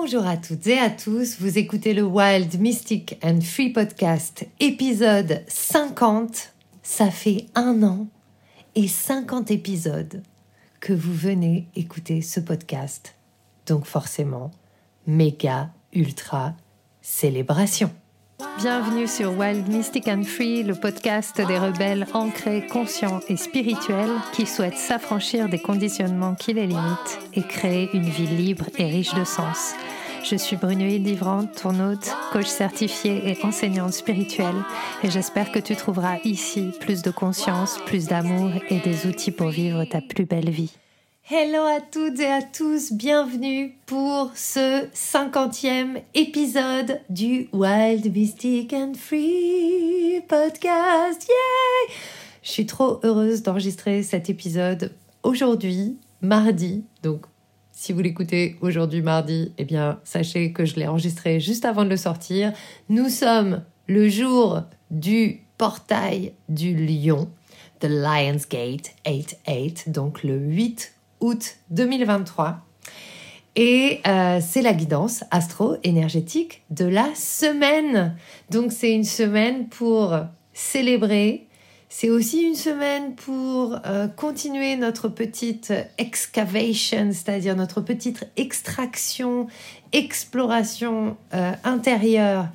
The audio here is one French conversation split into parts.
Bonjour à toutes et à tous, vous écoutez le Wild Mystic and Free Podcast, épisode 50. Ça fait un an et 50 épisodes que vous venez écouter ce podcast. Donc forcément, méga, ultra, célébration. Bienvenue sur Wild Mystic and Free, le podcast des rebelles ancrés, conscients et spirituels qui souhaitent s'affranchir des conditionnements qui les limitent et créer une vie libre et riche de sens. Je suis Brunoïde Livrante, ton hôte, coach certifiée et enseignante spirituelle, et j'espère que tu trouveras ici plus de conscience, plus d'amour et des outils pour vivre ta plus belle vie. Hello à toutes et à tous, bienvenue pour ce cinquantième épisode du Wild Mystic and Free podcast. Yay! Je suis trop heureuse d'enregistrer cet épisode aujourd'hui, mardi. Donc, si vous l'écoutez aujourd'hui, mardi, eh bien, sachez que je l'ai enregistré juste avant de le sortir. Nous sommes le jour du portail du lion, The Lion's Gate 88, donc le 8 août 2023. Et euh, c'est la guidance astro-énergétique de la semaine. Donc c'est une semaine pour célébrer. C'est aussi une semaine pour euh, continuer notre petite excavation, c'est-à-dire notre petite extraction, exploration euh, intérieure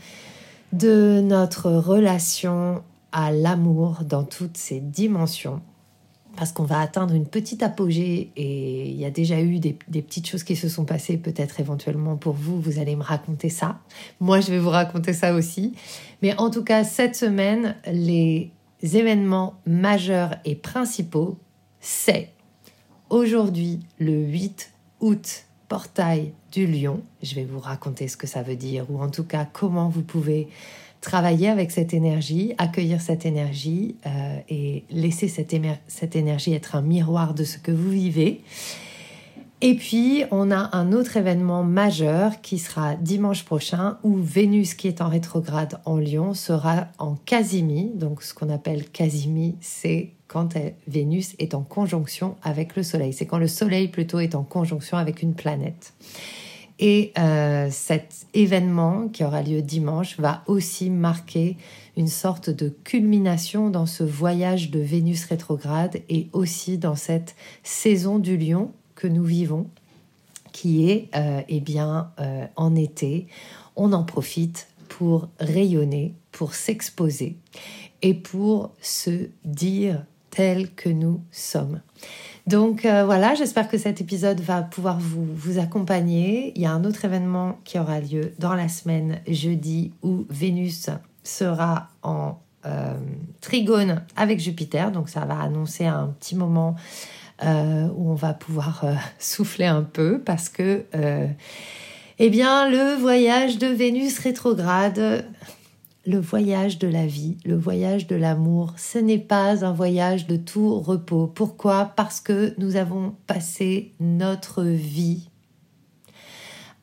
de notre relation à l'amour dans toutes ses dimensions parce qu'on va atteindre une petite apogée et il y a déjà eu des, petites choses qui se sont passées peut-être éventuellement pour vous, vous allez me raconter ça. Moi, je vais vous raconter ça aussi. Mais en tout cas, cette semaine, les événements majeurs et principaux, c'est aujourd'hui le 8 août, portail du lion. Je vais vous raconter ce que ça veut dire ou en tout cas comment vous pouvez travailler avec cette énergie, accueillir cette énergie euh, et laisser cette, énergie être un miroir de ce que vous vivez. Et puis, on a un autre événement majeur qui sera dimanche prochain où Vénus, qui est en rétrograde en Lion, sera en Casimi. Donc, ce qu'on appelle Casimi, c'est quand Vénus est en conjonction avec le Soleil. C'est quand le Soleil plutôt est en conjonction avec une planète. Et euh, cet événement qui aura lieu dimanche va aussi marquer une sorte de culmination dans ce voyage de Vénus rétrograde et aussi dans cette saison du lion que nous vivons, qui est euh, eh bien euh, en été. On en profite pour rayonner, pour s'exposer et pour se dire tel que nous sommes. Donc euh, voilà, j'espère que cet épisode va pouvoir vous, accompagner. Il y a un autre événement qui aura lieu dans la semaine, jeudi, où Vénus sera en euh, trigone avec Jupiter. Donc ça va annoncer un petit moment euh, où on va pouvoir souffler un peu parce que, eh bien, le voyage de Vénus rétrograde le voyage de la vie, le voyage de l'amour, ce n'est pas un voyage de tout repos. Pourquoi? Parce que nous avons passé notre vie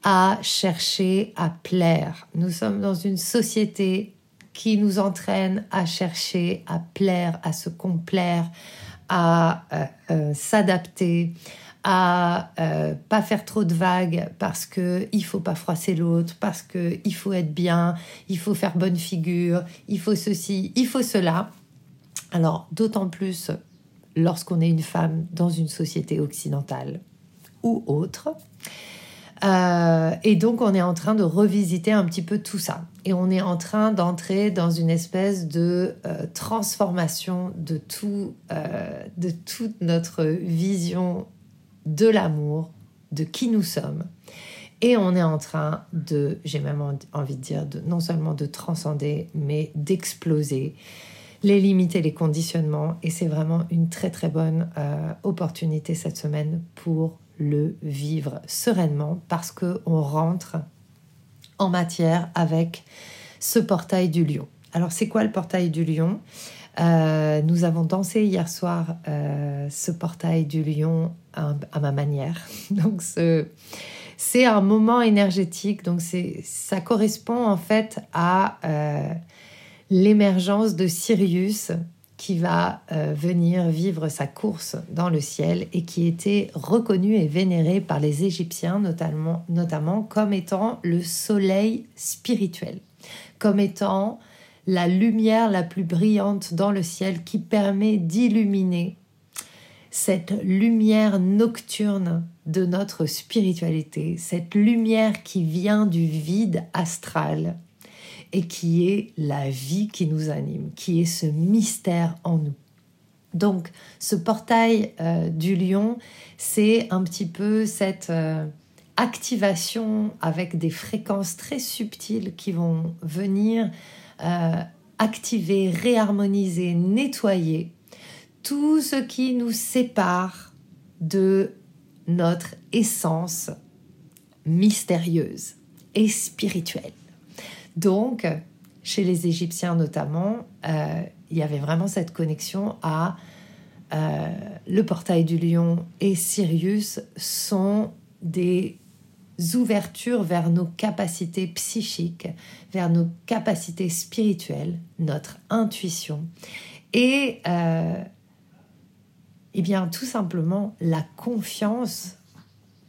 à chercher à plaire. Nous sommes dans une société qui nous entraîne à chercher à plaire, à se complaire, à euh, euh, s'adapter, à euh, pas faire trop de vagues parce que il faut pas froisser l'autre, parce que il faut être bien, il faut faire bonne figure, il faut ceci, il faut cela. Alors d'autant plus lorsqu'on est une femme dans une société occidentale ou autre. Euh, et donc on est en train de revisiter un petit peu tout ça. Et on est en train d'entrer dans une espèce de euh, transformation de tout, de toute notre vision de l'amour, de qui nous sommes. Et on est en train de, j'ai même envie de dire, non seulement de transcender, mais d'exploser les limites et les conditionnements. Et c'est vraiment une très très bonne euh, opportunité cette semaine pour le vivre sereinement parce qu'on rentre en matière avec ce portail du lion. Alors c'est quoi le portail du lion? Euh, nous avons dansé hier soir euh, ce portail du lion à, ma manière. Donc c'est un moment énergétique. Donc ça correspond en fait à euh, l'émergence de Sirius qui va venir vivre sa course dans le ciel et qui était reconnu et vénéré par les Égyptiens notamment, notamment comme étant le soleil spirituel, comme étant la lumière la plus brillante dans le ciel qui permet d'illuminer cette lumière nocturne de notre spiritualité, cette lumière qui vient du vide astral et qui est la vie qui nous anime, qui est ce mystère en nous. Donc ce portail euh, du lion, c'est un petit peu cette euh, activation avec des fréquences très subtiles qui vont venir euh, activer, réharmoniser, nettoyer tout ce qui nous sépare de notre essence mystérieuse et spirituelle. Donc, chez les Égyptiens notamment, euh, il y avait vraiment cette connexion à euh, le portail du lion et Sirius sont des ouvertures vers nos capacités psychiques, vers nos capacités spirituelles, notre intuition et euh, eh bien tout simplement la confiance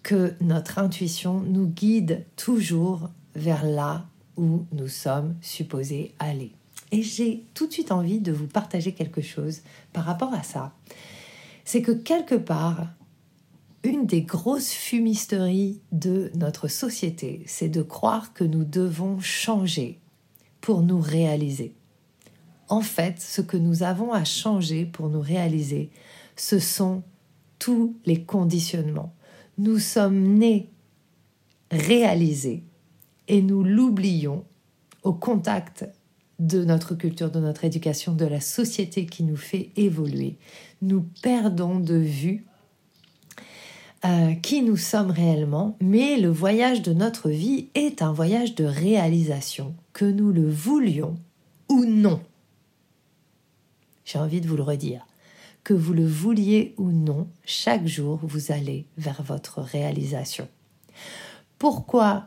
que notre intuition nous guide toujours vers là où nous sommes supposés aller. Et j'ai tout de suite envie de vous partager quelque chose par rapport à ça. C'est que quelque part, une des grosses fumisteries de notre société, c'est de croire que nous devons changer pour nous réaliser. En fait, ce que nous avons à changer pour nous réaliser, ce sont tous les conditionnements. Nous sommes nés réalisés et nous l'oublions au contact de notre culture, de notre éducation, de la société qui nous fait évoluer. Nous perdons de vue euh, qui nous sommes réellement, mais le voyage de notre vie est un voyage de réalisation, que nous le voulions ou non. J'ai envie de vous le redire. Que vous le vouliez ou non, chaque jour, vous allez vers votre réalisation. Pourquoi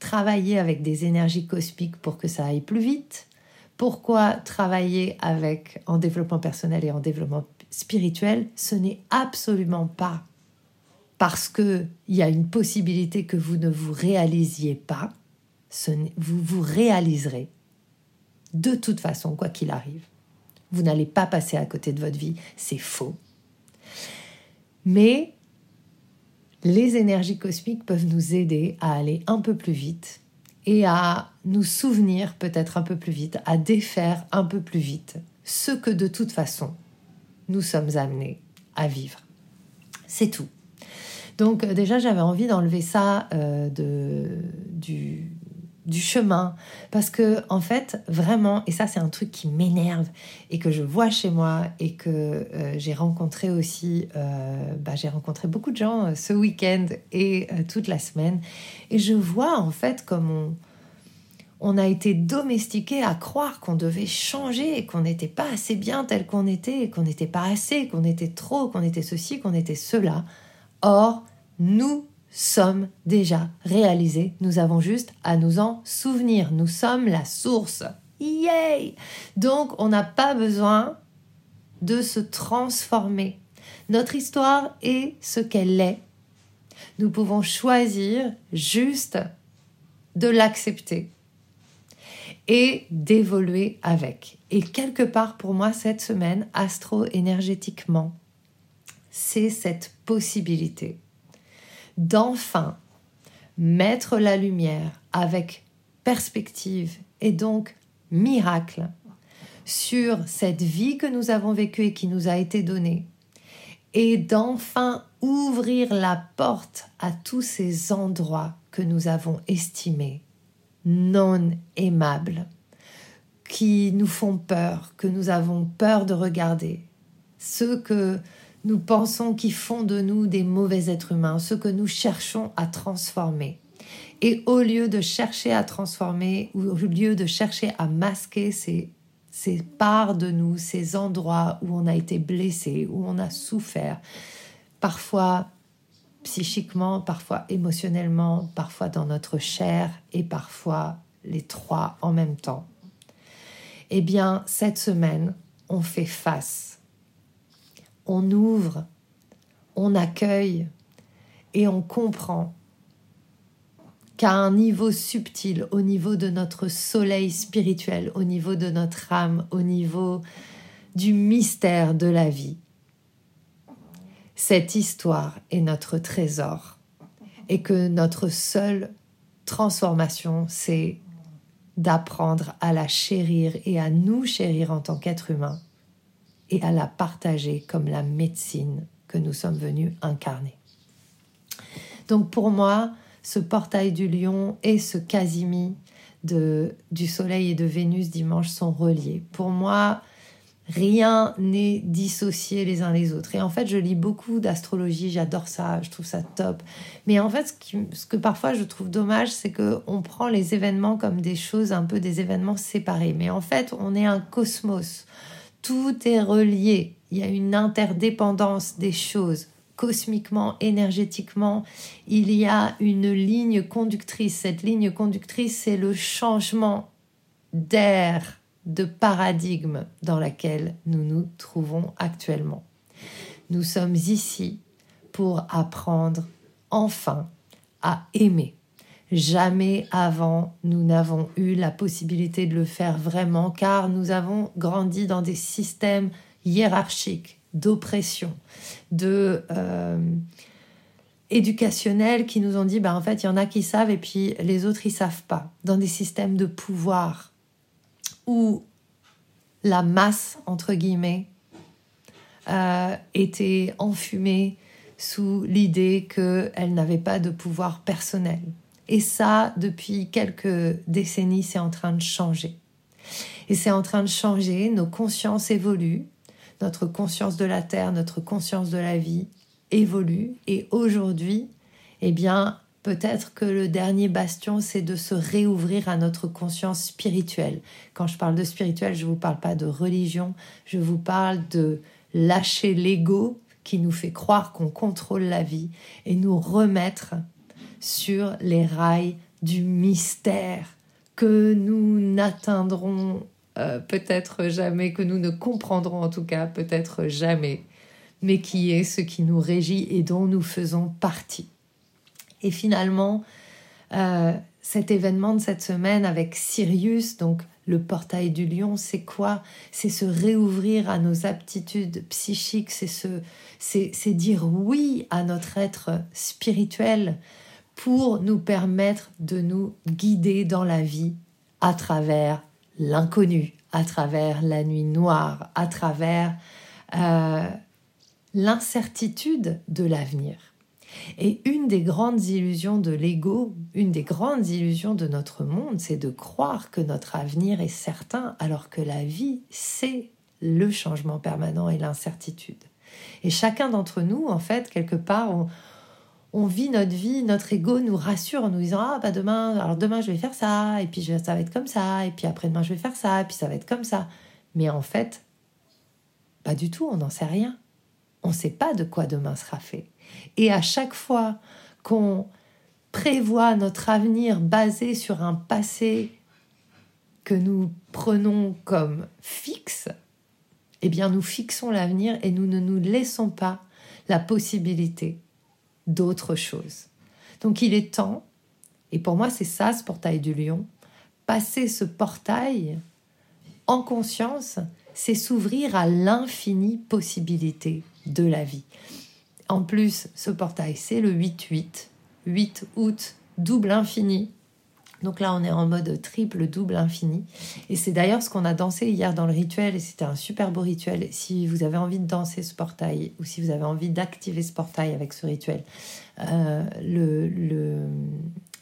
travailler avec des énergies cosmiques pour que ça aille plus vite? Pourquoi travailler avec en développement personnel et en développement spirituel Ce n'est absolument pas parce qu'il y a une possibilité que vous ne vous réalisiez pas. vous vous réaliserez de toute façon, quoi qu'il arrive. Vous n'allez pas passer à côté de votre vie, c'est faux. Mais les énergies cosmiques peuvent nous aider à aller un peu plus vite et à nous souvenir peut-être un peu plus vite, à défaire un peu plus vite ce que de toute façon nous sommes amenés à vivre. C'est tout. Donc euh, déjà j'avais envie d'enlever ça euh, de, du, chemin parce que en fait vraiment et ça c'est un truc qui m'énerve et que je vois chez moi et que euh, j'ai rencontré aussi bah, j'ai rencontré beaucoup de gens ce week-end et toute la semaine et je vois en fait comme on on a été domestiqué à croire qu'on devait changer, qu'on n'était pas assez bien tel qu'on était, qu'on n'était pas assez, qu'on était trop, qu'on était ceci, qu'on était cela. Or, nous sommes déjà réalisés. Nous avons juste à nous en souvenir. Nous sommes la source. Yay Donc, on n'a pas besoin de se transformer. Notre histoire est ce qu'elle est. Nous pouvons choisir juste de l'accepter et d'évoluer avec. Et quelque part pour moi cette semaine, astro-énergétiquement, c'est cette possibilité d'enfin mettre la lumière avec perspective et donc miracle sur cette vie que nous avons vécue et qui nous a été donnée, et d'enfin ouvrir la porte à tous ces endroits que nous avons estimés non aimables, qui nous font peur, que nous avons peur de regarder, ceux que nous pensons qui font de nous des mauvais êtres humains, ce que nous cherchons à transformer. Et au lieu de chercher à transformer, ou au lieu de chercher à masquer ces, ces parts de nous, ces endroits où on a été blessé, où on a souffert, parfois psychiquement, parfois émotionnellement, parfois dans notre chair et parfois les trois en même temps. Eh bien, cette semaine, on fait face, on ouvre, on accueille et on comprend qu'à un niveau subtil, au niveau de notre soleil spirituel, au niveau de notre âme, au niveau du mystère de la vie, cette histoire est notre trésor et que notre seule transformation, c'est d'apprendre à la chérir et à nous chérir en tant qu'être humain et à la partager comme la médecine que nous sommes venus incarner. Donc pour moi, ce portail du lion et ce Casimi de, du Soleil et de Vénus dimanche sont reliés. Pour moi, rien n'est dissocié les uns les autres. Et en fait, je lis beaucoup d'astrologie, j'adore ça, je trouve ça top. Mais en fait, ce, que parfois je trouve dommage, c'est qu'on prend les événements comme des choses, un peu des événements séparés. Mais en fait, on est un cosmos. Tout est relié. Il y a une interdépendance des choses. Cosmiquement, énergétiquement, il y a une ligne conductrice. Cette ligne conductrice, c'est le changement d'air de paradigme dans laquelle nous nous trouvons actuellement. Nous sommes ici pour apprendre enfin à aimer. Jamais avant nous n'avons eu la possibilité de le faire vraiment car nous avons grandi dans des systèmes hiérarchiques d'oppression, de euh, éducationnels qui nous ont dit bah en fait il y en a qui savent et puis les autres ils savent pas dans des systèmes de pouvoir où la masse, entre guillemets, euh, était enfumée sous l'idée qu'elle n'avait pas de pouvoir personnel. Et ça, depuis quelques décennies, c'est en train de changer. Et c'est en train de changer, nos consciences évoluent, notre conscience de la Terre, notre conscience de la vie évolue. Et aujourd'hui, eh bien, Peut-être que le dernier bastion, c'est de se réouvrir à notre conscience spirituelle. Quand je parle de spirituel, je ne vous parle pas de religion, je vous parle de lâcher l'ego qui nous fait croire qu'on contrôle la vie et nous remettre sur les rails du mystère que nous n'atteindrons euh, peut-être jamais, que nous ne comprendrons en tout cas peut-être jamais, mais qui est ce qui nous régit et dont nous faisons partie. Et finalement, euh, cet événement de cette semaine avec Sirius, donc le portail du lion, c'est quoi? C'est se réouvrir à nos aptitudes psychiques, c'est c'est dire oui à notre être spirituel pour nous permettre de nous guider dans la vie à travers l'inconnu, à travers la nuit noire, à travers euh, l'incertitude de l'avenir. Et une des grandes illusions de l'ego, une des grandes illusions de notre monde, c'est de croire que notre avenir est certain alors que la vie, c'est le changement permanent et l'incertitude. Et chacun d'entre nous, en fait, quelque part, on, vit notre vie, notre ego nous rassure en nous disant ah bah demain, alors demain je vais faire ça, et puis ça va être comme ça, et puis après demain je vais faire ça, et puis ça va être comme ça. Mais en fait, pas du tout, on n'en sait rien. On ne sait pas de quoi demain sera fait. Et à chaque fois qu'on prévoit notre avenir basé sur un passé que nous prenons comme fixe, eh bien nous fixons l'avenir et nous ne nous laissons pas la possibilité d'autre chose. Donc il est temps, et pour moi c'est ça ce portail du lion, passer ce portail en conscience, c'est s'ouvrir à l'infinie possibilité de la vie. En plus, ce portail, c'est le 8-8. 8 août, double infini. Donc là, on est en mode triple, double infini. Et c'est d'ailleurs ce qu'on a dansé hier dans le rituel, et c'était un super beau rituel. Si vous avez envie de danser ce portail, ou si vous avez envie d'activer ce portail avec ce rituel, euh, le,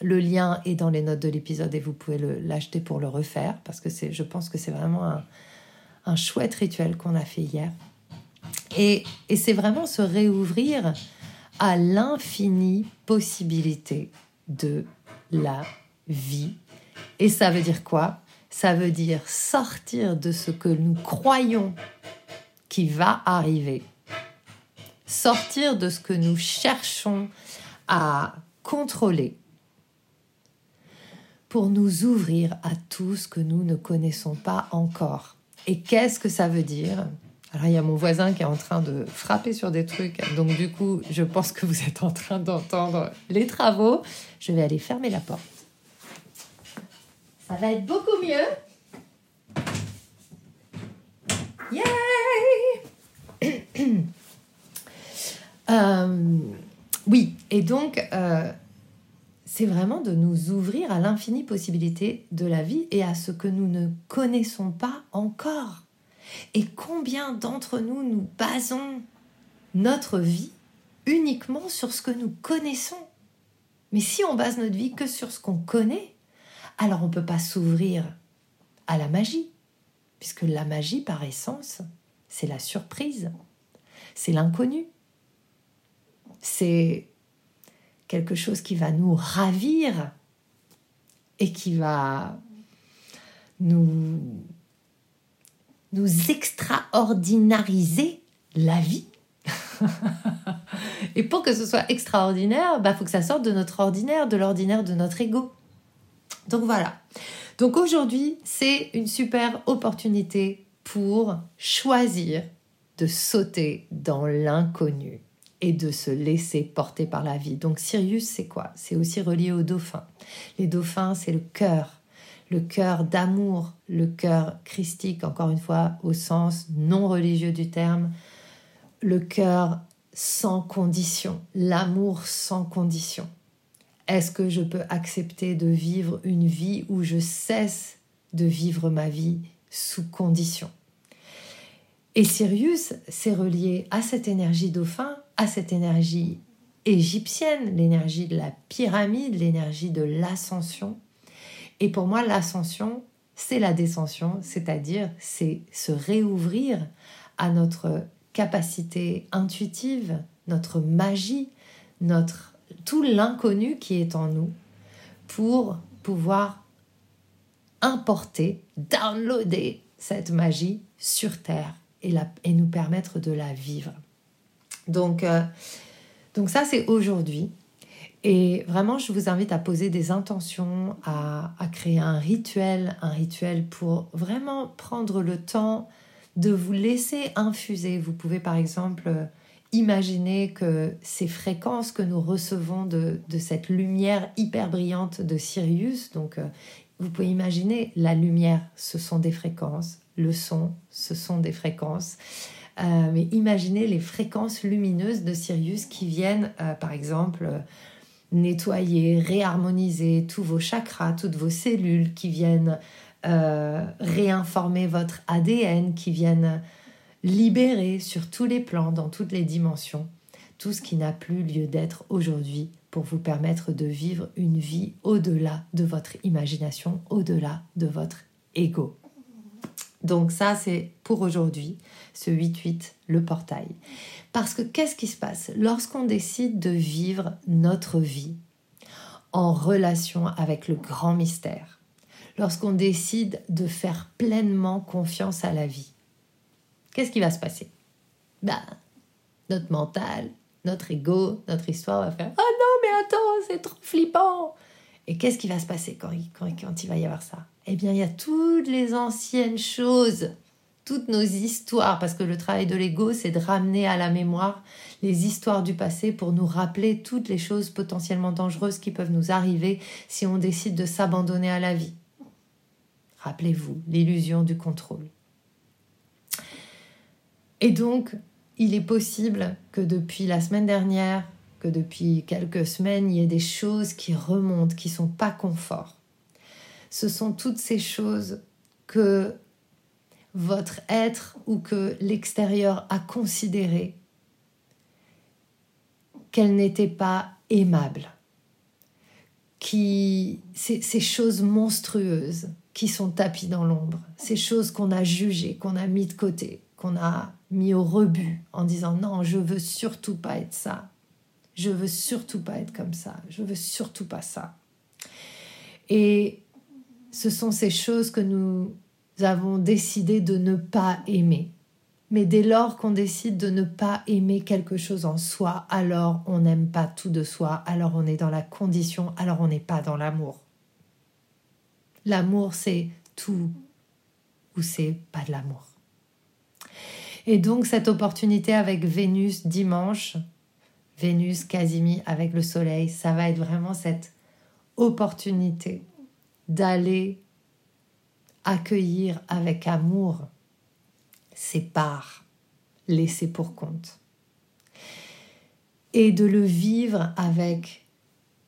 le, lien est dans les notes de l'épisode et vous pouvez l'acheter pour le refaire, parce que je pense que c'est vraiment un, un chouette rituel qu'on a fait hier. Et, c'est vraiment se réouvrir à l'infinie possibilité de la vie. Et ça veut dire quoi? Ça veut dire sortir de ce que nous croyons qui va arriver, sortir de ce que nous cherchons à contrôler pour nous ouvrir à tout ce que nous ne connaissons pas encore Et qu'est-ce que ça veut dire? Alors il y a mon voisin qui est en train de frapper sur des trucs, donc du coup je pense que vous êtes en train d'entendre les travaux. Je vais aller fermer la porte. Ça va être beaucoup mieux. Yay euh, Oui, et donc euh, c'est vraiment de nous ouvrir à l'infinie possibilité de la vie et à ce que nous ne connaissons pas encore. Et combien d'entre nous nous basons notre vie uniquement sur ce que nous connaissons? Mais si on base notre vie que sur ce qu'on connaît, alors on ne peut pas s'ouvrir à la magie, puisque la magie, par essence, c'est la surprise, c'est l'inconnu, c'est quelque chose qui va nous ravir et qui va nous, nous extraordinariser la vie. et pour que ce soit extraordinaire, il bah, faut que ça sorte de notre ordinaire, de l'ordinaire de notre ego. Donc voilà. Donc aujourd'hui, c'est une super opportunité pour choisir de sauter dans l'inconnu et de se laisser porter par la vie. Donc Sirius, c'est quoi? C'est aussi relié aux dauphins. Les dauphins, c'est le cœur, le cœur d'amour, le cœur christique, encore une fois, au sens non religieux du terme, le cœur sans condition, l'amour sans condition. Est-ce que je peux accepter de vivre une vie où je cesse de vivre ma vie sous condition? Et Sirius, c'est relié à cette énergie dauphin, à cette énergie égyptienne, l'énergie de la pyramide, l'énergie de l'ascension. Et pour moi, l'ascension, c'est la descension, c'est-à-dire c'est se réouvrir à notre capacité intuitive, notre magie, notre tout l'inconnu qui est en nous pour pouvoir importer, downloader cette magie sur Terre et, et nous permettre de la vivre. Donc, euh, donc ça, c'est aujourd'hui. Et vraiment, je vous invite à poser des intentions, à, à, créer un rituel, un rituel pour vraiment prendre le temps de vous laisser infuser. Vous pouvez par exemple Imaginez que ces fréquences que nous recevons de, cette lumière hyper brillante de Sirius, donc euh, vous pouvez imaginer la lumière, ce sont des fréquences, le son, ce sont des fréquences. Euh, mais imaginez les fréquences lumineuses de Sirius qui viennent, euh, par exemple, nettoyer, réharmoniser tous vos chakras, toutes vos cellules, qui viennent réinformer votre ADN, qui viennent libérer sur tous les plans, dans toutes les dimensions, tout ce qui n'a plus lieu d'être aujourd'hui pour vous permettre de vivre une vie au-delà de votre imagination, au-delà de votre ego. Donc ça, c'est pour aujourd'hui, ce 8-8, le portail. Parce que qu'est-ce qui se passe? Lorsqu'on décide de vivre notre vie en relation avec le grand mystère Lorsqu'on décide de faire pleinement confiance à la vie qu'est-ce qui va se passer? Bah, notre mental, notre ego, notre histoire va faire Oh non, mais attends, c'est trop flippant Et qu'est-ce qui va se passer quand, quand il va y avoir ça? Eh bien, il y a toutes les anciennes choses, toutes nos histoires, parce que le travail de l'ego, c'est de ramener à la mémoire les histoires du passé pour nous rappeler toutes les choses potentiellement dangereuses qui peuvent nous arriver si on décide de s'abandonner à la vie. Rappelez-vous l'illusion du contrôle. Et donc, il est possible que depuis la semaine dernière, que depuis quelques semaines, il y ait des choses qui remontent, qui sont pas confort. Ce sont toutes ces choses que votre être ou que l'extérieur a considéré qu'elles n'étaient pas aimables. Qui, ces, ces choses monstrueuses qui sont tapies dans l'ombre, ces choses qu'on a jugées, qu'on a mis de côté, qu'on a mis au rebut en disant non, je veux surtout pas être ça. Je veux surtout pas être comme ça. Je veux surtout pas ça. Et ce sont ces choses que nous avons décidé de ne pas aimer. Mais dès lors qu'on décide de ne pas aimer quelque chose en soi, alors on n'aime pas tout de soi, alors on est dans la condition, alors on n'est pas dans l'amour. L'amour, c'est tout où c'est pas de l'amour. Et donc cette opportunité avec Vénus dimanche, Vénus Casimir avec le soleil, ça va être vraiment cette opportunité d'aller accueillir avec amour ses parts laissées pour compte. Et de le vivre avec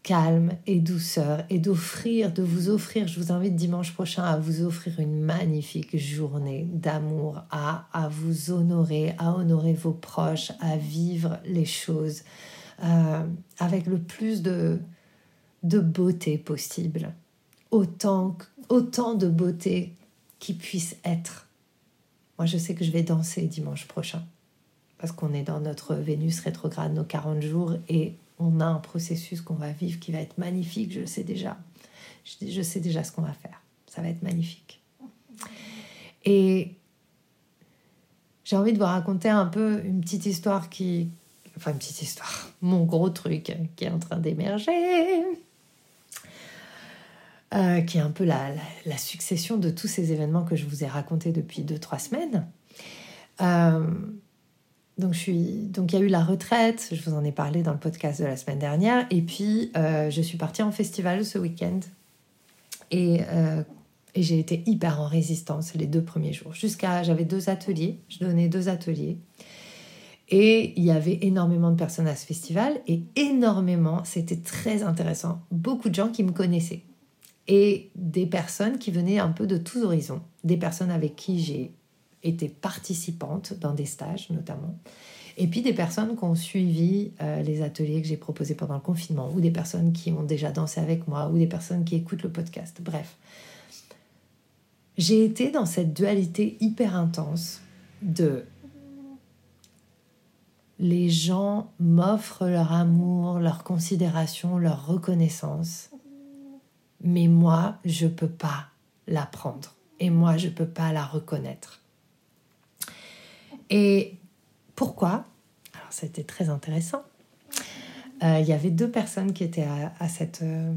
calme et douceur et d'offrir, de vous offrir, je vous invite dimanche prochain à vous offrir une magnifique journée d'amour, à, vous honorer, à honorer vos proches, à vivre les choses euh, avec le plus de, de beauté possible. Autant, autant de beauté qui puisse être. Moi, je sais que je vais danser dimanche prochain parce qu'on est dans notre Vénus rétrograde, nos 40 jours, et on a un processus qu'on va vivre qui va être magnifique, je le sais déjà. Je, sais déjà ce qu'on va faire. Ça va être magnifique. Et j'ai envie de vous raconter un peu une petite histoire qui... Enfin, une petite histoire. Mon gros truc qui est en train d'émerger. Euh, qui est un peu la, succession de tous ces événements que je vous ai racontés depuis 2-3 semaines. Euh, donc, je suis... donc, il y a eu la retraite, je vous en ai parlé dans le podcast de la semaine dernière, et puis euh, je suis partie en festival ce week-end. Et, euh, et j'ai été hyper en résistance les deux premiers jours. Jusqu'à. J'avais deux ateliers, je donnais deux ateliers. Et il y avait énormément de personnes à ce festival, et énormément, c'était très intéressant. Beaucoup de gens qui me connaissaient. Et des personnes qui venaient un peu de tous horizons. Des personnes avec qui j'ai étaient participantes dans des stages notamment. Et puis des personnes qui ont suivi euh, les ateliers que j'ai proposés pendant le confinement, ou des personnes qui ont déjà dansé avec moi, ou des personnes qui écoutent le podcast. Bref, j'ai été dans cette dualité hyper intense de les gens m'offrent leur amour, leur considération, leur reconnaissance, mais moi, je ne peux pas la prendre. Et moi, je ne peux pas la reconnaître. Et pourquoi? Alors, c'était très intéressant. Euh, il y avait deux personnes qui étaient à, cette, euh,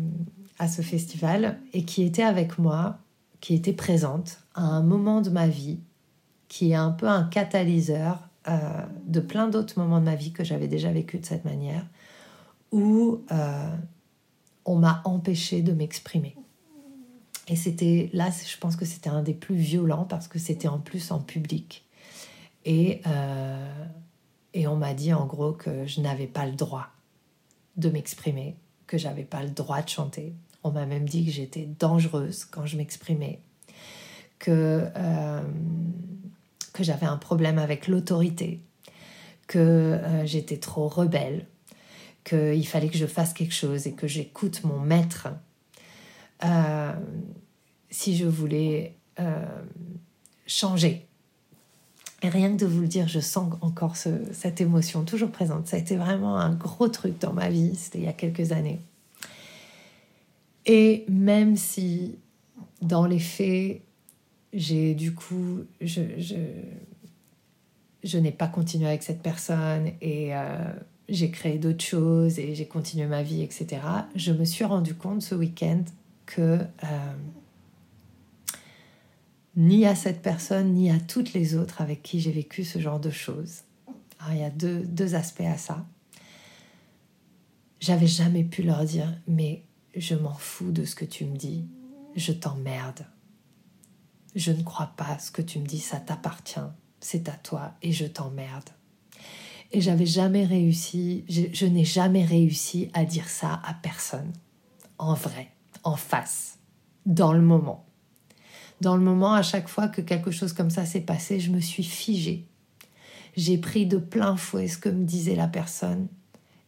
à ce festival et qui étaient avec moi, qui étaient présentes à un moment de ma vie qui est un peu un catalyseur euh, de plein d'autres moments de ma vie que j'avais déjà vécu de cette manière, où on m'a empêché de m'exprimer. Et c'était là, je pense que c'était un des plus violents parce que c'était en plus en public. Et, euh, et on m'a dit en gros que je n'avais pas le droit de m'exprimer, que j'avais pas le droit de chanter. On m'a même dit que j'étais dangereuse quand je m'exprimais, que, euh, que j'avais un problème avec l'autorité, que euh, j'étais trop rebelle, qu'il fallait que je fasse quelque chose et que j'écoute mon maître si je voulais changer rien que de vous le dire, je sens encore cette émotion toujours présente. Ça a été vraiment un gros truc dans ma vie, c'était il y a quelques années. Et même si dans les faits, j'ai du coup, je, je, n'ai pas continué avec cette personne et euh, j'ai créé d'autres choses et j'ai continué ma vie, etc. Je me suis rendu compte ce week-end que euh, ni à cette personne, ni à toutes les autres avec qui j'ai vécu ce genre de choses. il y a deux, deux aspects à ça. J'avais jamais pu leur dire, mais je m'en fous de ce que tu me dis, je t'emmerde. Je ne crois pas ce que tu me dis, ça t'appartient, c'est à toi et je t'emmerde. Et j'avais jamais réussi, je n'ai jamais réussi à dire ça à personne, en vrai, en face, dans le moment. Dans le moment, à chaque fois que quelque chose comme ça s'est passé, je me suis figée. J'ai pris de plein fouet ce que me disait la personne.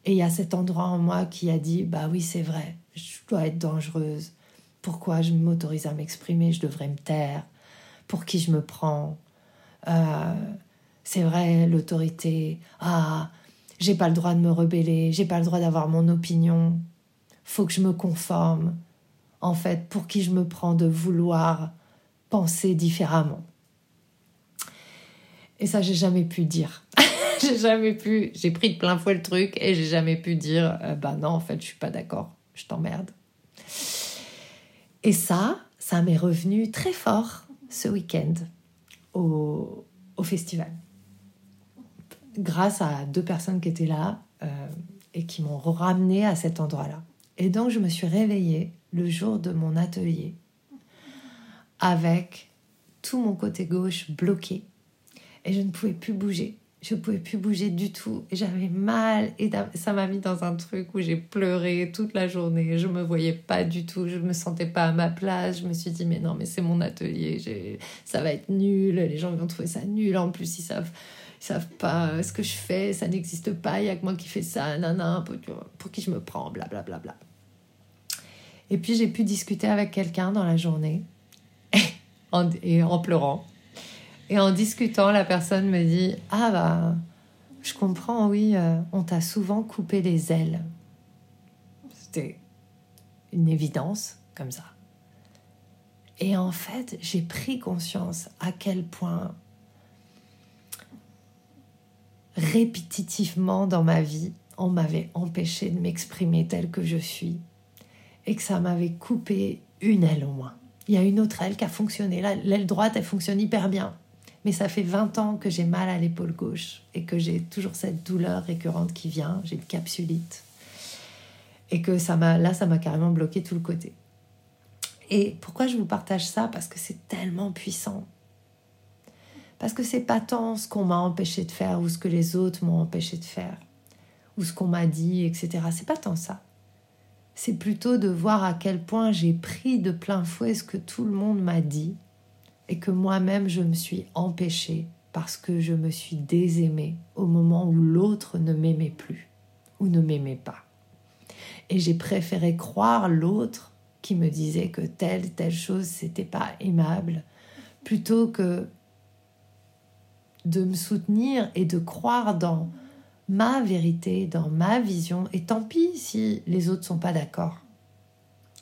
Et il y a cet endroit en moi qui a dit Bah oui, c'est vrai, je dois être dangereuse. Pourquoi je m'autorise à m'exprimer? Je devrais me taire. Pour qui je me prends? Euh, C'est vrai, l'autorité. Ah, j'ai pas le droit de me rebeller, j'ai pas le droit d'avoir mon opinion. Faut que je me conforme. En fait, pour qui je me prends de vouloir penser différemment. Et ça, j'ai jamais pu dire. j'ai jamais pu. J'ai pris de plein fouet le truc et j'ai jamais pu dire euh, bah non, en fait, je suis pas d'accord, je t'emmerde. Et ça, ça m'est revenu très fort ce week-end au, au, festival. Grâce à deux personnes qui étaient là euh, et qui m'ont ramené à cet endroit-là. Et donc je me suis réveillée le jour de mon atelier avec tout mon côté gauche bloqué. Et je ne pouvais plus bouger. Je pouvais plus bouger du tout. J'avais mal. Et ça m'a mis dans un truc où j'ai pleuré toute la journée. Je me voyais pas du tout. Je me sentais pas à ma place. Je me suis dit mais non mais c'est mon atelier. Ça va être nul. Les gens vont trouver ça nul. En plus ils savent savent pas ce que je fais. Ça n'existe pas. Il y a que moi qui fais ça. Pour, pour qui je me prends. Blablabla. Bla, bla, bla. et puis j'ai pu discuter avec quelqu'un dans la journée et en pleurant et en discutant, la personne me dit Ah, bah, je comprends, oui, euh, on t'a souvent coupé les ailes. C'était une évidence comme ça. Et en fait, j'ai pris conscience à quel point répétitivement dans ma vie, on m'avait empêché de m'exprimer telle que je suis et que ça m'avait coupé une aile au moins. Il y a une autre aile qui a fonctionné. L'aile droite, elle fonctionne hyper bien. Mais ça fait 20 ans que j'ai mal à l'épaule gauche et que j'ai toujours cette douleur récurrente qui vient. J'ai une capsulite. Et que ça m'a, là, ça m'a carrément bloqué tout le côté. Et pourquoi je vous partage ça? Parce que c'est tellement puissant. Parce que c'est pas tant ce qu'on m'a empêché de faire ou ce que les autres m'ont empêché de faire ou ce qu'on m'a dit, etc. C'est pas tant ça. C'est plutôt de voir à quel point j'ai pris de plein fouet ce que tout le monde m'a dit et que moi-même je me suis empêchée parce que je me suis désaimée au moment où l'autre ne m'aimait plus ou ne m'aimait pas. Et j'ai préféré croire l'autre qui me disait que telle telle chose c'était pas aimable plutôt que de me soutenir et de croire dans ma vérité, dans ma vision et tant pis si les autres sont pas d'accord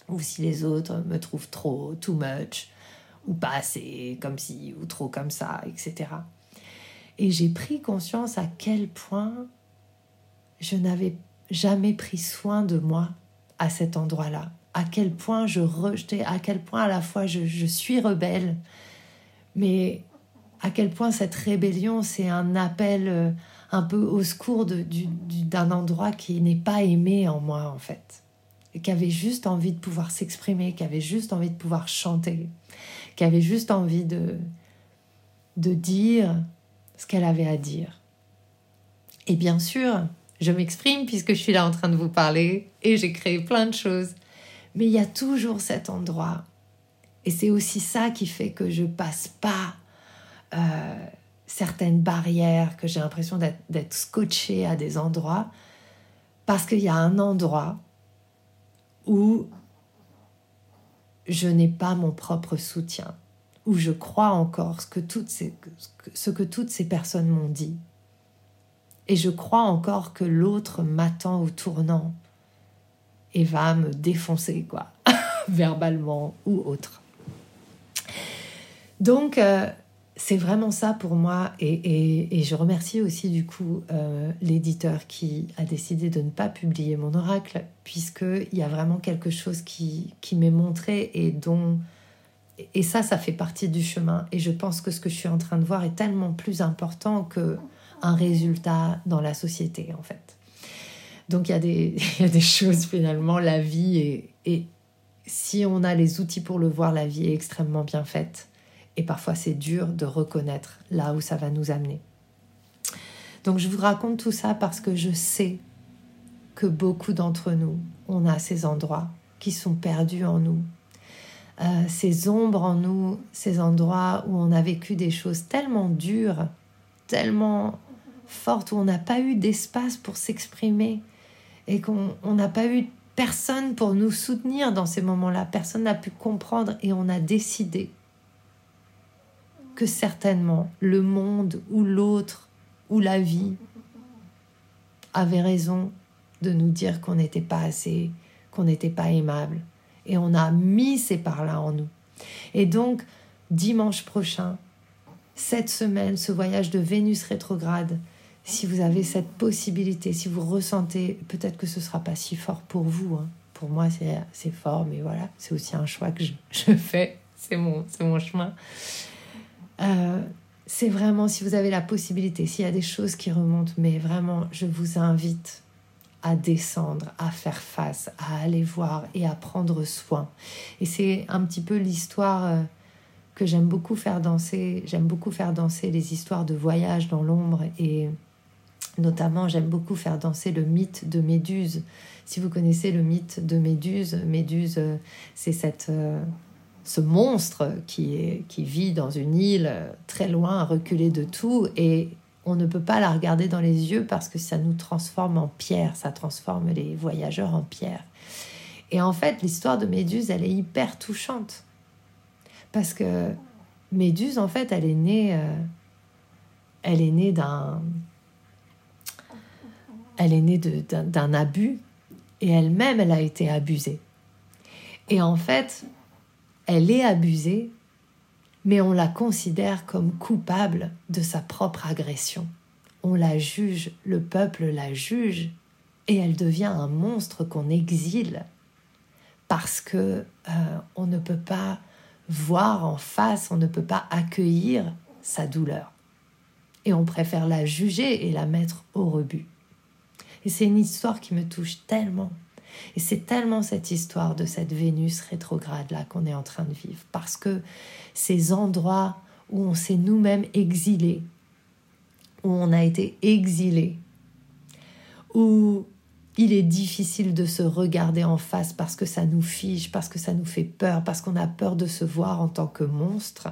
ou si les autres me trouvent trop too much ou pas assez comme ci, ou trop comme ça, etc. Et j'ai pris conscience à quel point je n'avais jamais pris soin de moi à cet endroit-là, à quel point je rejetais, à quel point à la fois je, suis rebelle, mais à quel point cette rébellion, c'est un appel euh, un peu au secours d'un endroit qui n'est pas aimé en moi, en fait, et qui avait juste envie de pouvoir s'exprimer, qui avait juste envie de pouvoir chanter qui avait juste envie de, de dire ce qu'elle avait à dire. Et bien sûr, je m'exprime puisque je suis là en train de vous parler et j'ai créé plein de choses. Mais il y a toujours cet endroit. Et c'est aussi ça qui fait que je passe pas euh, certaines barrières, que j'ai l'impression d'être scotché à des endroits, parce qu'il y a un endroit où je n'ai pas mon propre soutien, où je crois encore ce que toutes ces, ce que toutes ces personnes m'ont dit. Et je crois encore que l'autre m'attend au tournant et va me défoncer, quoi, verbalement ou autre. Donc, euh, c'est vraiment ça pour moi et, je remercie aussi du coup euh, l'éditeur qui a décidé de ne pas publier mon oracle puisqu'il y a vraiment quelque chose qui, m'est montré et dont et ça ça fait partie du chemin. Et je pense que ce que je suis en train de voir est tellement plus important que un résultat dans la société en fait. Donc il y a des, choses finalement la vie et si on a les outils pour le voir la vie est extrêmement bien faite et parfois, c'est dur de reconnaître là où ça va nous amener. Donc, je vous raconte tout ça parce que je sais que beaucoup d'entre nous, on a ces endroits qui sont perdus en nous, euh, ces ombres en nous, ces endroits où on a vécu des choses tellement dures, tellement fortes, où on n'a pas eu d'espace pour s'exprimer et qu'on n'a pas eu personne pour nous soutenir dans ces moments-là. Personne n'a pu comprendre et on a décidé que certainement le monde ou l'autre ou la vie avait raison de nous dire qu'on n'était pas assez, qu'on n'était pas aimable. Et on a mis ces parts-là en nous. Et donc, dimanche prochain, cette semaine, ce voyage de Vénus rétrograde, si vous avez cette possibilité, si vous ressentez, peut-être que ce ne sera pas si fort pour vous. Hein. Pour moi, c'est fort, mais voilà, c'est aussi un choix que je, fais c'est mon, mon chemin. Euh, c'est vraiment, si vous avez la possibilité, s'il y a des choses qui remontent, mais vraiment, je vous invite à descendre, à faire face, à aller voir et à prendre soin. Et c'est un petit peu l'histoire euh, que j'aime beaucoup faire danser. J'aime beaucoup faire danser les histoires de voyage dans l'ombre et notamment j'aime beaucoup faire danser le mythe de Méduse. Si vous connaissez le mythe de Méduse, Méduse, euh, c'est cette ce monstre qui, est, qui vit dans une île très loin, reculé de tout, et on ne peut pas la regarder dans les yeux parce que ça nous transforme en pierre, ça transforme les voyageurs en pierre. Et en fait, l'histoire de Méduse, elle est hyper touchante. Parce que Méduse, en fait, elle est née, euh, elle est née d'un, elle est née d'un abus et elle-même, elle a été abusée. Et en fait, elle est abusée mais on la considère comme coupable de sa propre agression. On la juge, le peuple la juge, et elle devient un monstre qu'on exile parce que euh, on ne peut pas voir en face, on ne peut pas accueillir sa douleur. Et on préfère la juger et la mettre au rebut. Et c'est une histoire qui me touche tellement. Et c'est tellement cette histoire de cette Vénus rétrograde là qu'on est en train de vivre. Parce que ces endroits où on s'est nous-mêmes exilés, où on a été exilé, où il est difficile de se regarder en face parce que ça nous fige, parce que ça nous fait peur, parce qu'on a peur de se voir en tant que monstre.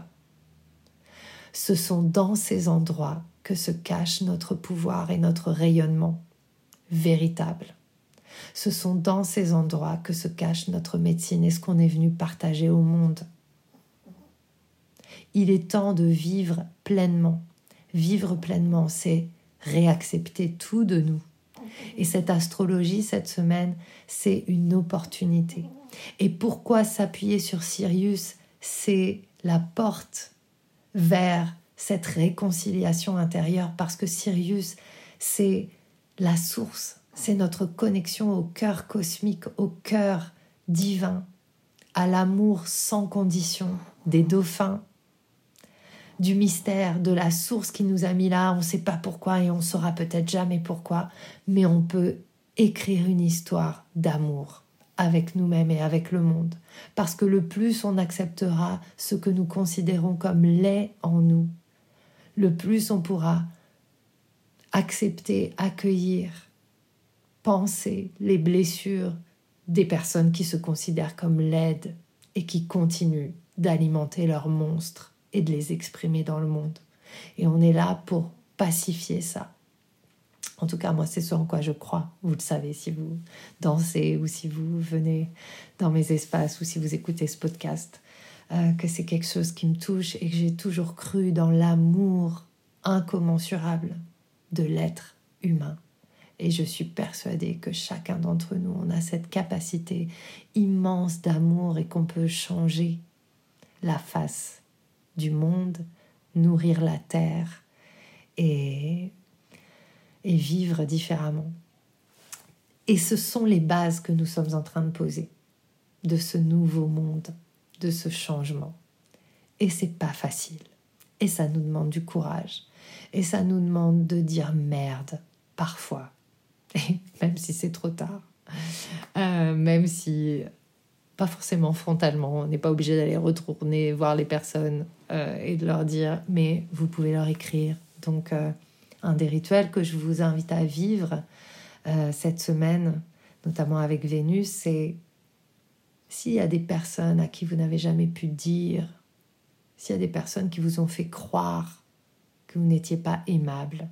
Ce sont dans ces endroits que se cache notre pouvoir et notre rayonnement véritable. Ce sont dans ces endroits que se cache notre médecine et ce qu'on est venu partager au monde. Il est temps de vivre pleinement. Vivre pleinement, c'est réaccepter tout de nous. Et cette astrologie, cette semaine, c'est une opportunité. Et pourquoi s'appuyer sur Sirius C'est la porte vers cette réconciliation intérieure parce que Sirius, c'est la source, c'est notre connexion au cœur cosmique, au cœur divin, à l'amour sans condition des dauphins, du mystère, de la source qui nous a mis là. On ne sait pas pourquoi et on saura peut-être jamais pourquoi, mais on peut écrire une histoire d'amour avec nous-mêmes et avec le monde. Parce que le plus on acceptera ce que nous considérons comme laid en nous, le plus on pourra accepter, accueillir, penser les blessures des personnes qui se considèrent comme laides et qui continuent d'alimenter leurs monstres et de les exprimer dans le monde. Et on est là pour pacifier ça. En tout cas, moi, c'est ce en quoi je crois. Vous le savez si vous dansez ou si vous venez dans mes espaces ou si vous écoutez ce podcast, euh, que c'est quelque chose qui me touche et que j'ai toujours cru dans l'amour incommensurable de l'être humain. Et je suis persuadée que chacun d'entre nous, a cette capacité immense d'amour et qu'on peut changer la face du monde, nourrir la terre et, et vivre différemment. Et ce sont les bases que nous sommes en train de poser de ce nouveau monde, de ce changement. Et c'est pas facile. Et ça nous demande du courage. Et ça nous demande de dire merde parfois. Même si c'est trop tard. Euh, même si pas forcément frontalement. On n'est pas obligé d'aller retourner voir les personnes euh, et de leur dire, mais vous pouvez leur écrire. Donc, euh, un des rituels que je vous invite à vivre cette semaine, notamment avec Vénus, c'est s'il y a des personnes à qui vous n'avez jamais pu dire, s'il y a des personnes qui vous ont fait croire que vous n'étiez pas aimable,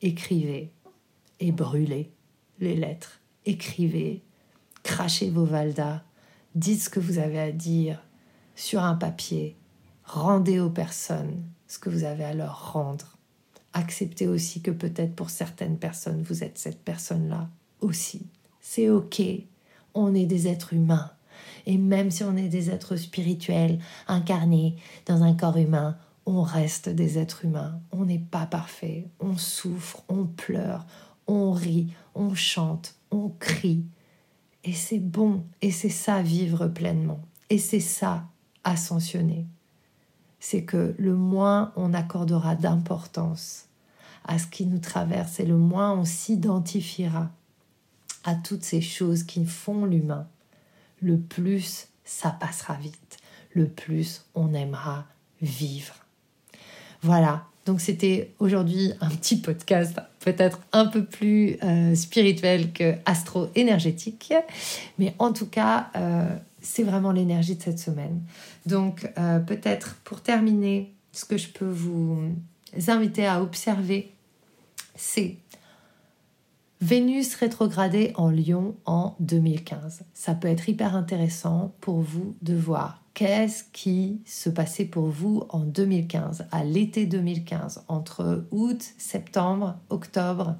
écrivez et brûlez les lettres. Écrivez, crachez vos valdas, Dites ce que vous avez à dire sur un papier. Rendez aux personnes ce que vous avez à leur rendre. Acceptez aussi que peut-être pour certaines personnes, vous êtes cette personne-là aussi. C'est OK. On est des êtres humains. Et même si on est des êtres spirituels, incarnés dans un corps humain, on reste des êtres humains. On n'est pas parfait. On souffre, on pleure, on rit, on chante, on crie. Et c'est bon, et c'est ça vivre pleinement. Et c'est ça ascensionner. C'est que le moins on accordera d'importance à ce qui nous traverse et le moins on s'identifiera à toutes ces choses qui font l'humain, le plus ça passera vite, le plus on aimera vivre. Voilà, donc c'était aujourd'hui un petit podcast peut-être un peu plus euh, spirituel que astro-énergétique, mais en tout cas, euh, c'est vraiment l'énergie de cette semaine. Donc euh, peut-être pour terminer, ce que je peux vous inviter à observer, c'est Vénus rétrogradée en Lion en 2015. Ça peut être hyper intéressant pour vous de voir qu'est-ce qui se passait pour vous en 2015, à l'été 2015, entre août, septembre, octobre?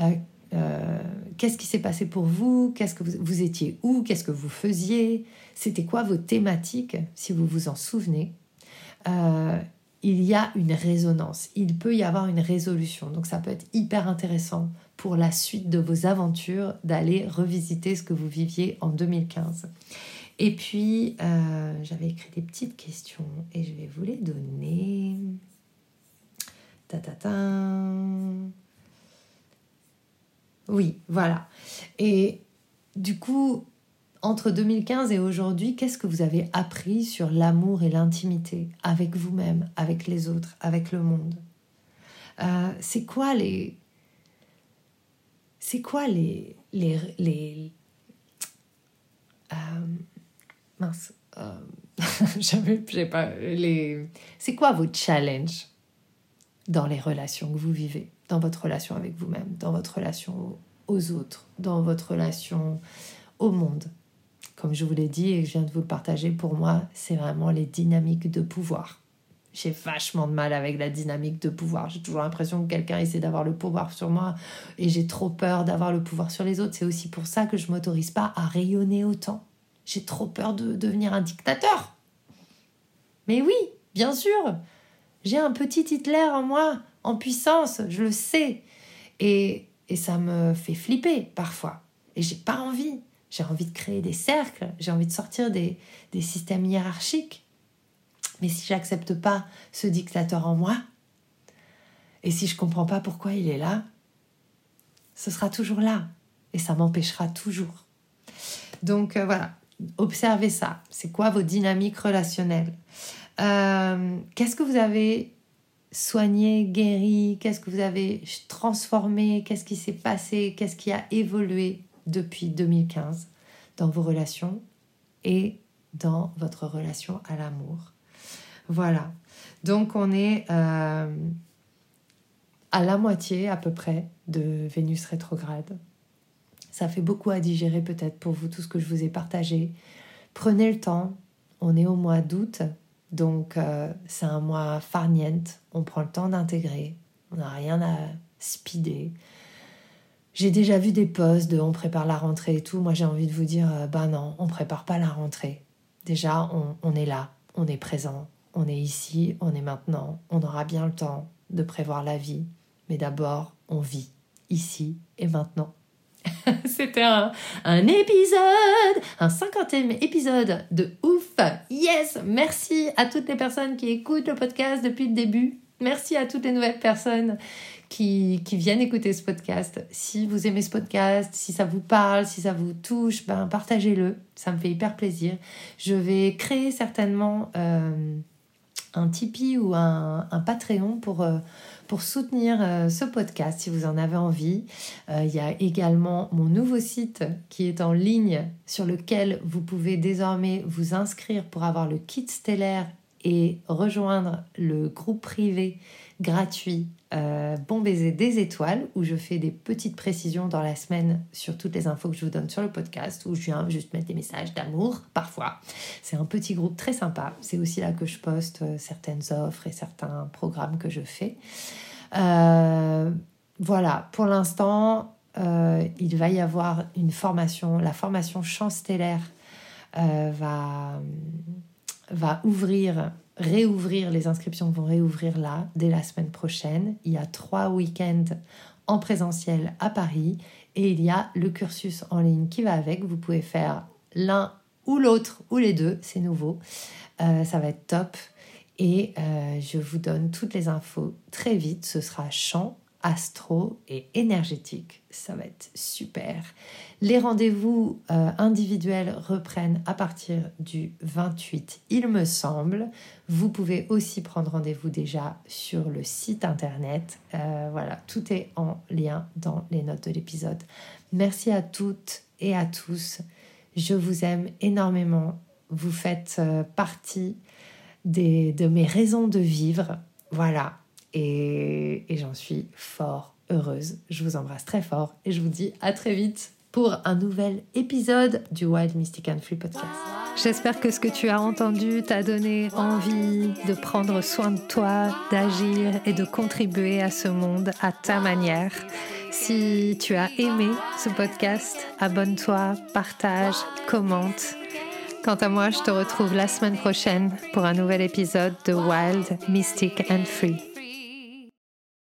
Euh, euh, qu'est-ce qui s'est passé pour vous? Qu'est-ce que vous, étiez où? Qu'est-ce que vous faisiez? C'était quoi vos thématiques, si vous vous en souvenez? Euh, il y a une résonance, il peut y avoir une résolution. Donc ça peut être hyper intéressant pour la suite de vos aventures d'aller revisiter ce que vous viviez en 2015. Et puis, euh, j'avais écrit des petites questions et je vais vous les donner. Ta, ta, ta. Oui, voilà. Et du coup, entre 2015 et aujourd'hui, qu'est-ce que vous avez appris sur l'amour et l'intimité avec vous-même, avec les autres, avec le monde? Euh, C'est quoi les... C'est quoi les... les, les euh, mince. Euh, j'ai pas les... C'est quoi vos challenges dans les relations que vous vivez, dans votre relation avec vous-même, dans votre relation aux autres, dans votre relation au monde? Comme je vous l'ai dit et je viens de vous le partager, pour moi, c'est vraiment les dynamiques de pouvoir. J'ai vachement de mal avec la dynamique de pouvoir. J'ai toujours l'impression que quelqu'un essaie d'avoir le pouvoir sur moi et j'ai trop peur d'avoir le pouvoir sur les autres. C'est aussi pour ça que je m'autorise pas à rayonner autant. J'ai trop peur de devenir un dictateur. Mais oui, bien sûr, j'ai un petit Hitler en moi, en puissance, je le sais. Et, et ça me fait flipper parfois. Et j'ai pas envie. J'ai envie de créer des cercles, j'ai envie de sortir des, des systèmes hiérarchiques. Mais si j'accepte pas ce dictateur en moi, et si je comprends pas pourquoi il est là, ce sera toujours là et ça m'empêchera toujours. Donc euh, voilà, observez ça. C'est quoi vos dynamiques relationnelles? Euh, Qu'est-ce que vous avez soigné, guéri? Qu'est-ce que vous avez transformé? Qu'est-ce qui s'est passé? Qu'est-ce qui a évolué depuis 2015 dans vos relations et dans votre relation à l'amour? Voilà. Donc on est euh, à la moitié à peu près de Vénus rétrograde. Ça fait beaucoup à digérer peut-être pour vous tout ce que je vous ai partagé. Prenez le temps. On est au mois d'août, donc euh, c'est un mois farniente. On prend le temps d'intégrer. On n'a rien à speeder. J'ai déjà vu des posts de on prépare la rentrée et tout. Moi, j'ai envie de vous dire, euh, bah non, on prépare pas la rentrée. Déjà, on, est là, on est présent, on est ici, on est maintenant. On aura bien le temps de prévoir la vie. Mais d'abord, on vit ici et maintenant. C'était un, épisode, un cinquantième épisode de ouf. Yes, merci à toutes les personnes qui écoutent le podcast depuis le début. Merci à toutes les nouvelles personnes qui, viennent écouter ce podcast. Si vous aimez ce podcast, si ça vous parle, si ça vous touche, ben partagez-le. Ça me fait hyper plaisir. Je vais créer certainement euh, un Tipeee ou un, Patreon pour, euh, pour soutenir euh, ce podcast si vous en avez envie. Il y a également mon nouveau site qui est en ligne sur lequel vous pouvez désormais vous inscrire pour avoir le kit stellaire et rejoindre le groupe privé gratuit euh, Bon baiser des étoiles où je fais des petites précisions dans la semaine sur toutes les infos que je vous donne sur le podcast où je viens juste mettre des messages d'amour parfois. C'est un petit groupe très sympa. C'est aussi là que je poste euh, certaines offres et certains programmes que je fais. Euh, voilà, pour l'instant, il va y avoir une formation, la formation Chant stellaire va, va ouvrir réouvrir, les inscriptions vont réouvrir là, dès la semaine prochaine. Il y a trois week-ends en présentiel à Paris et il y a le cursus en ligne qui va avec. Vous pouvez faire l'un ou l'autre ou les deux, c'est nouveau. Euh, ça va être top. Et euh, je vous donne toutes les infos très vite. Ce sera chant, astro et énergétique. Ça va être super. Les rendez-vous euh, individuels reprennent à partir du 28, il me semble. Vous pouvez aussi prendre rendez-vous déjà sur le site internet. voilà, tout est en lien dans les notes de l'épisode. Merci à toutes et à tous. Je vous aime énormément. Vous faites partie de mes raisons de vivre. Voilà. Et, j'en suis fort heureuse. Je vous embrasse très fort et je vous dis à très vite pour un nouvel épisode du Wild Mystic and Free Podcast. J'espère que ce que tu as entendu t'a donné envie de prendre soin de toi, d'agir et de contribuer à ce monde à ta manière. Si tu as aimé ce podcast, abonne-toi, partage, commente. Quant à moi, je te retrouve la semaine prochaine pour un nouvel épisode de Wild, Mystic and Free.